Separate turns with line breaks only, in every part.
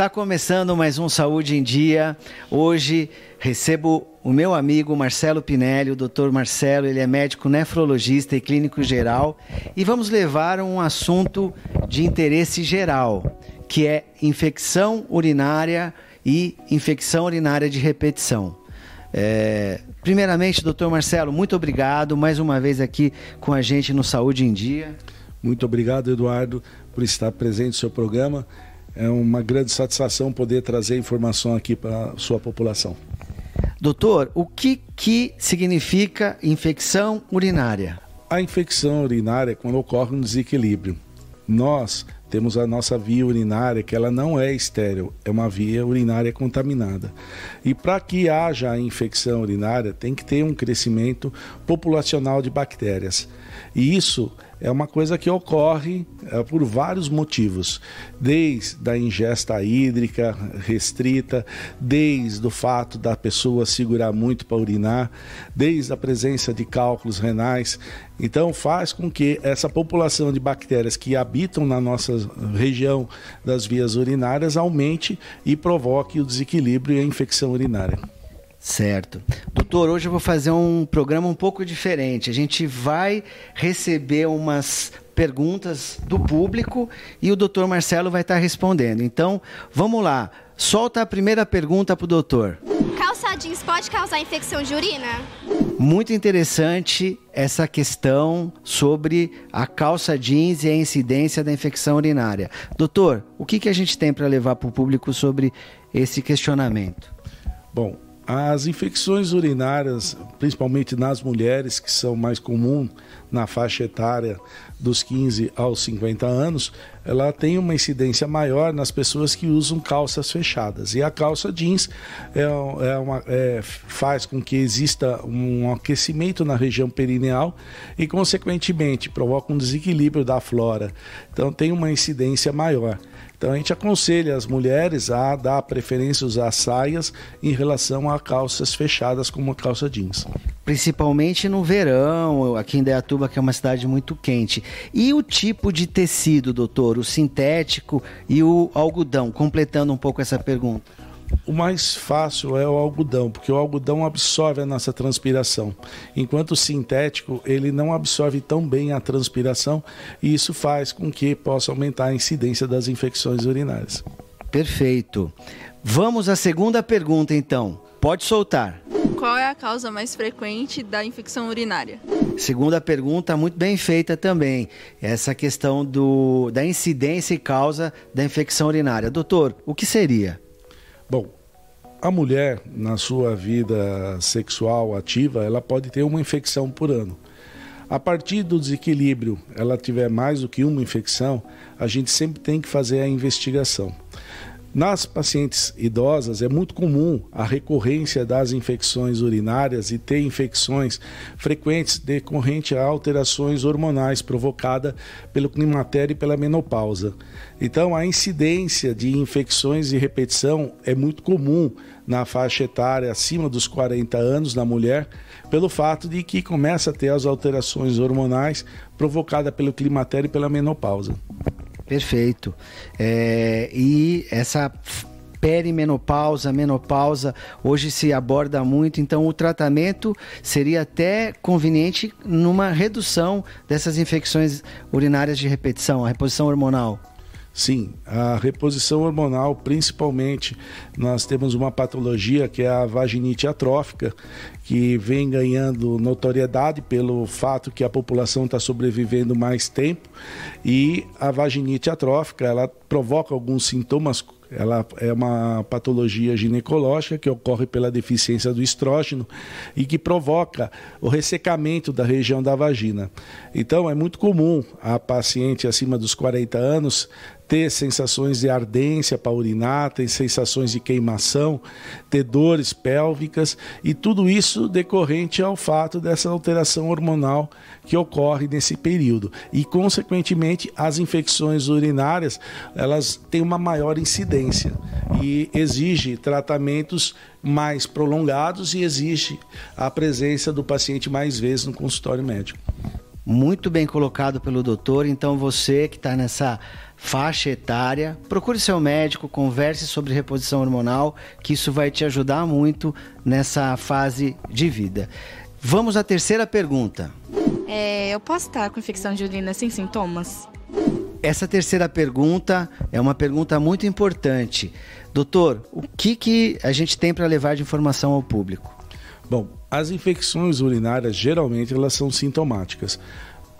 Está começando mais um Saúde em Dia. Hoje recebo o meu amigo Marcelo Pinelli, o Dr. Marcelo, ele é médico nefrologista e clínico geral, e vamos levar um assunto de interesse geral, que é infecção urinária e infecção urinária de repetição. É, primeiramente, doutor Marcelo, muito obrigado mais uma vez aqui com a gente no Saúde em Dia.
Muito obrigado, Eduardo, por estar presente no seu programa é uma grande satisfação poder trazer informação aqui para a sua população.
Doutor, o que, que significa infecção urinária?
A infecção urinária é quando ocorre um desequilíbrio. Nós temos a nossa via urinária que ela não é estéril, é uma via urinária contaminada. E para que haja a infecção urinária, tem que ter um crescimento populacional de bactérias. E isso é uma coisa que ocorre é, por vários motivos, desde a ingesta hídrica restrita, desde o fato da pessoa segurar muito para urinar, desde a presença de cálculos renais. Então faz com que essa população de bactérias que habitam na nossa região das vias urinárias aumente e provoque o desequilíbrio e a infecção urinária.
Certo. Doutor, hoje eu vou fazer um programa um pouco diferente. A gente vai receber umas perguntas do público e o doutor Marcelo vai estar respondendo. Então, vamos lá. Solta a primeira pergunta para o doutor.
Calça jeans pode causar infecção de urina?
Muito interessante essa questão sobre a calça jeans e a incidência da infecção urinária. Doutor, o que, que a gente tem para levar para o público sobre esse questionamento?
Bom, as infecções urinárias, principalmente nas mulheres, que são mais comuns na faixa etária dos 15 aos 50 anos, ela tem uma incidência maior nas pessoas que usam calças fechadas. E a calça jeans é, é uma, é, faz com que exista um aquecimento na região perineal e, consequentemente, provoca um desequilíbrio da flora. Então, tem uma incidência maior. Então a gente aconselha as mulheres a dar preferência usar saias em relação a calças fechadas como a calça jeans.
Principalmente no verão, aqui em Deatuba, que é uma cidade muito quente. E o tipo de tecido, doutor? O sintético e o algodão? Completando um pouco essa pergunta.
O mais fácil é o algodão, porque o algodão absorve a nossa transpiração, enquanto o sintético ele não absorve tão bem a transpiração e isso faz com que possa aumentar a incidência das infecções urinárias.
Perfeito. Vamos à segunda pergunta então. Pode soltar.
Qual é a causa mais frequente da infecção urinária?
Segunda pergunta, muito bem feita também. Essa questão do, da incidência e causa da infecção urinária. Doutor, o que seria?
Bom, a mulher, na sua vida sexual ativa, ela pode ter uma infecção por ano. A partir do desequilíbrio, ela tiver mais do que uma infecção, a gente sempre tem que fazer a investigação. Nas pacientes idosas é muito comum a recorrência das infecções urinárias e ter infecções frequentes decorrente a alterações hormonais provocadas pelo climatério e pela menopausa. Então a incidência de infecções de repetição é muito comum na faixa etária acima dos 40 anos na mulher, pelo fato de que começa a ter as alterações hormonais provocadas pelo climatério e pela menopausa.
Perfeito. É, e essa perimenopausa, menopausa, hoje se aborda muito, então o tratamento seria até conveniente numa redução dessas infecções urinárias de repetição, a reposição hormonal.
Sim, a reposição hormonal, principalmente, nós temos uma patologia que é a vaginite atrófica, que vem ganhando notoriedade pelo fato que a população está sobrevivendo mais tempo e a vaginite atrófica ela provoca alguns sintomas ela é uma patologia ginecológica que ocorre pela deficiência do estrógeno e que provoca o ressecamento da região da vagina. Então, é muito comum a paciente acima dos 40 anos ter sensações de ardência para urinar, ter sensações de queimação, ter dores pélvicas e tudo isso decorrente ao fato dessa alteração hormonal que ocorre nesse período. E consequentemente, as infecções urinárias, elas têm uma maior incidência e exige tratamentos mais prolongados e exige a presença do paciente mais vezes no consultório médico.
Muito bem colocado pelo doutor. Então, você que está nessa faixa etária, procure seu médico, converse sobre reposição hormonal, que isso vai te ajudar muito nessa fase de vida. Vamos à terceira pergunta.
É, eu posso estar com infecção de urina sem sintomas?
Essa terceira pergunta é uma pergunta muito importante. Doutor, o que, que a gente tem para levar de informação ao público?
Bom, as infecções urinárias geralmente elas são sintomáticas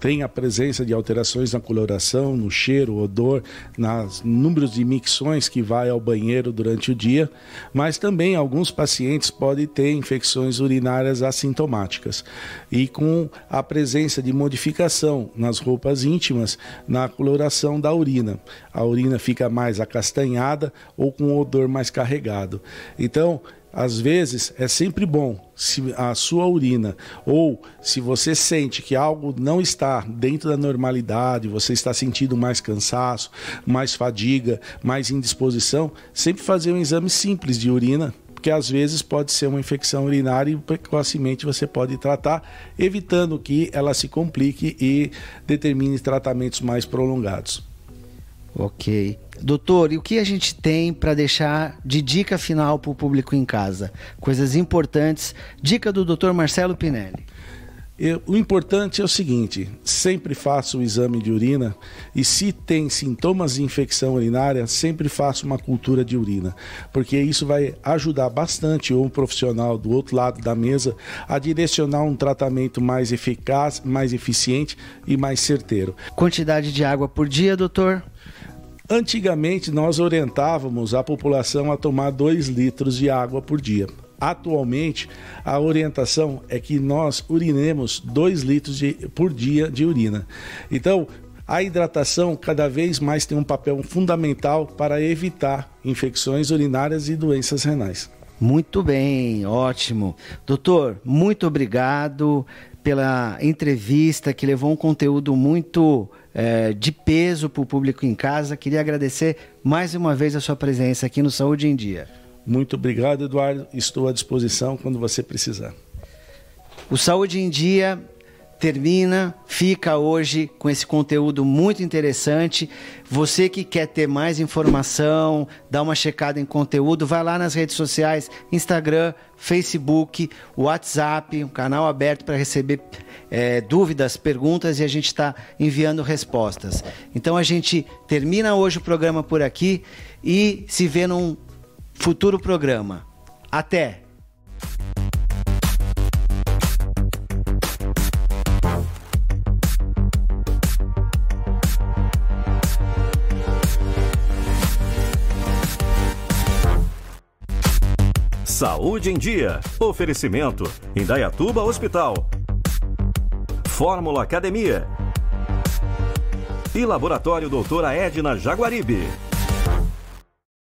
tem a presença de alterações na coloração, no cheiro, odor, nos números de micções que vai ao banheiro durante o dia, mas também alguns pacientes podem ter infecções urinárias assintomáticas e com a presença de modificação nas roupas íntimas na coloração da urina. A urina fica mais acastanhada ou com odor mais carregado. Então, às vezes é sempre bom se a sua urina ou se você sente que algo não está dentro da normalidade, você está sentindo mais cansaço, mais fadiga, mais indisposição, sempre fazer um exame simples de urina, porque às vezes pode ser uma infecção urinária e precocemente você pode tratar, evitando que ela se complique e determine tratamentos mais prolongados.
Ok. Doutor, e o que a gente tem para deixar de dica final para o público em casa? Coisas importantes. Dica do doutor Marcelo Pinelli.
Eu, o importante é o seguinte: sempre faça o exame de urina e, se tem sintomas de infecção urinária, sempre faça uma cultura de urina, porque isso vai ajudar bastante o profissional do outro lado da mesa a direcionar um tratamento mais eficaz, mais eficiente e mais certeiro.
Quantidade de água por dia, doutor?
Antigamente, nós orientávamos a população a tomar 2 litros de água por dia. Atualmente, a orientação é que nós urinemos 2 litros de, por dia de urina. Então, a hidratação cada vez mais tem um papel fundamental para evitar infecções urinárias e doenças renais.
Muito bem, ótimo. Doutor, muito obrigado pela entrevista que levou um conteúdo muito é, de peso para o público em casa. Queria agradecer mais uma vez a sua presença aqui no Saúde em Dia.
Muito obrigado, Eduardo. Estou à disposição quando você precisar.
O Saúde em Dia termina, fica hoje com esse conteúdo muito interessante. Você que quer ter mais informação, dar uma checada em conteúdo, vai lá nas redes sociais, Instagram, Facebook, WhatsApp, um canal aberto para receber é, dúvidas, perguntas e a gente está enviando respostas. Então a gente termina hoje o programa por aqui e se vê num futuro programa. Até!
Saúde em Dia. Oferecimento: Indaiatuba Hospital. Fórmula Academia. E Laboratório Doutora Edna Jaguaribe.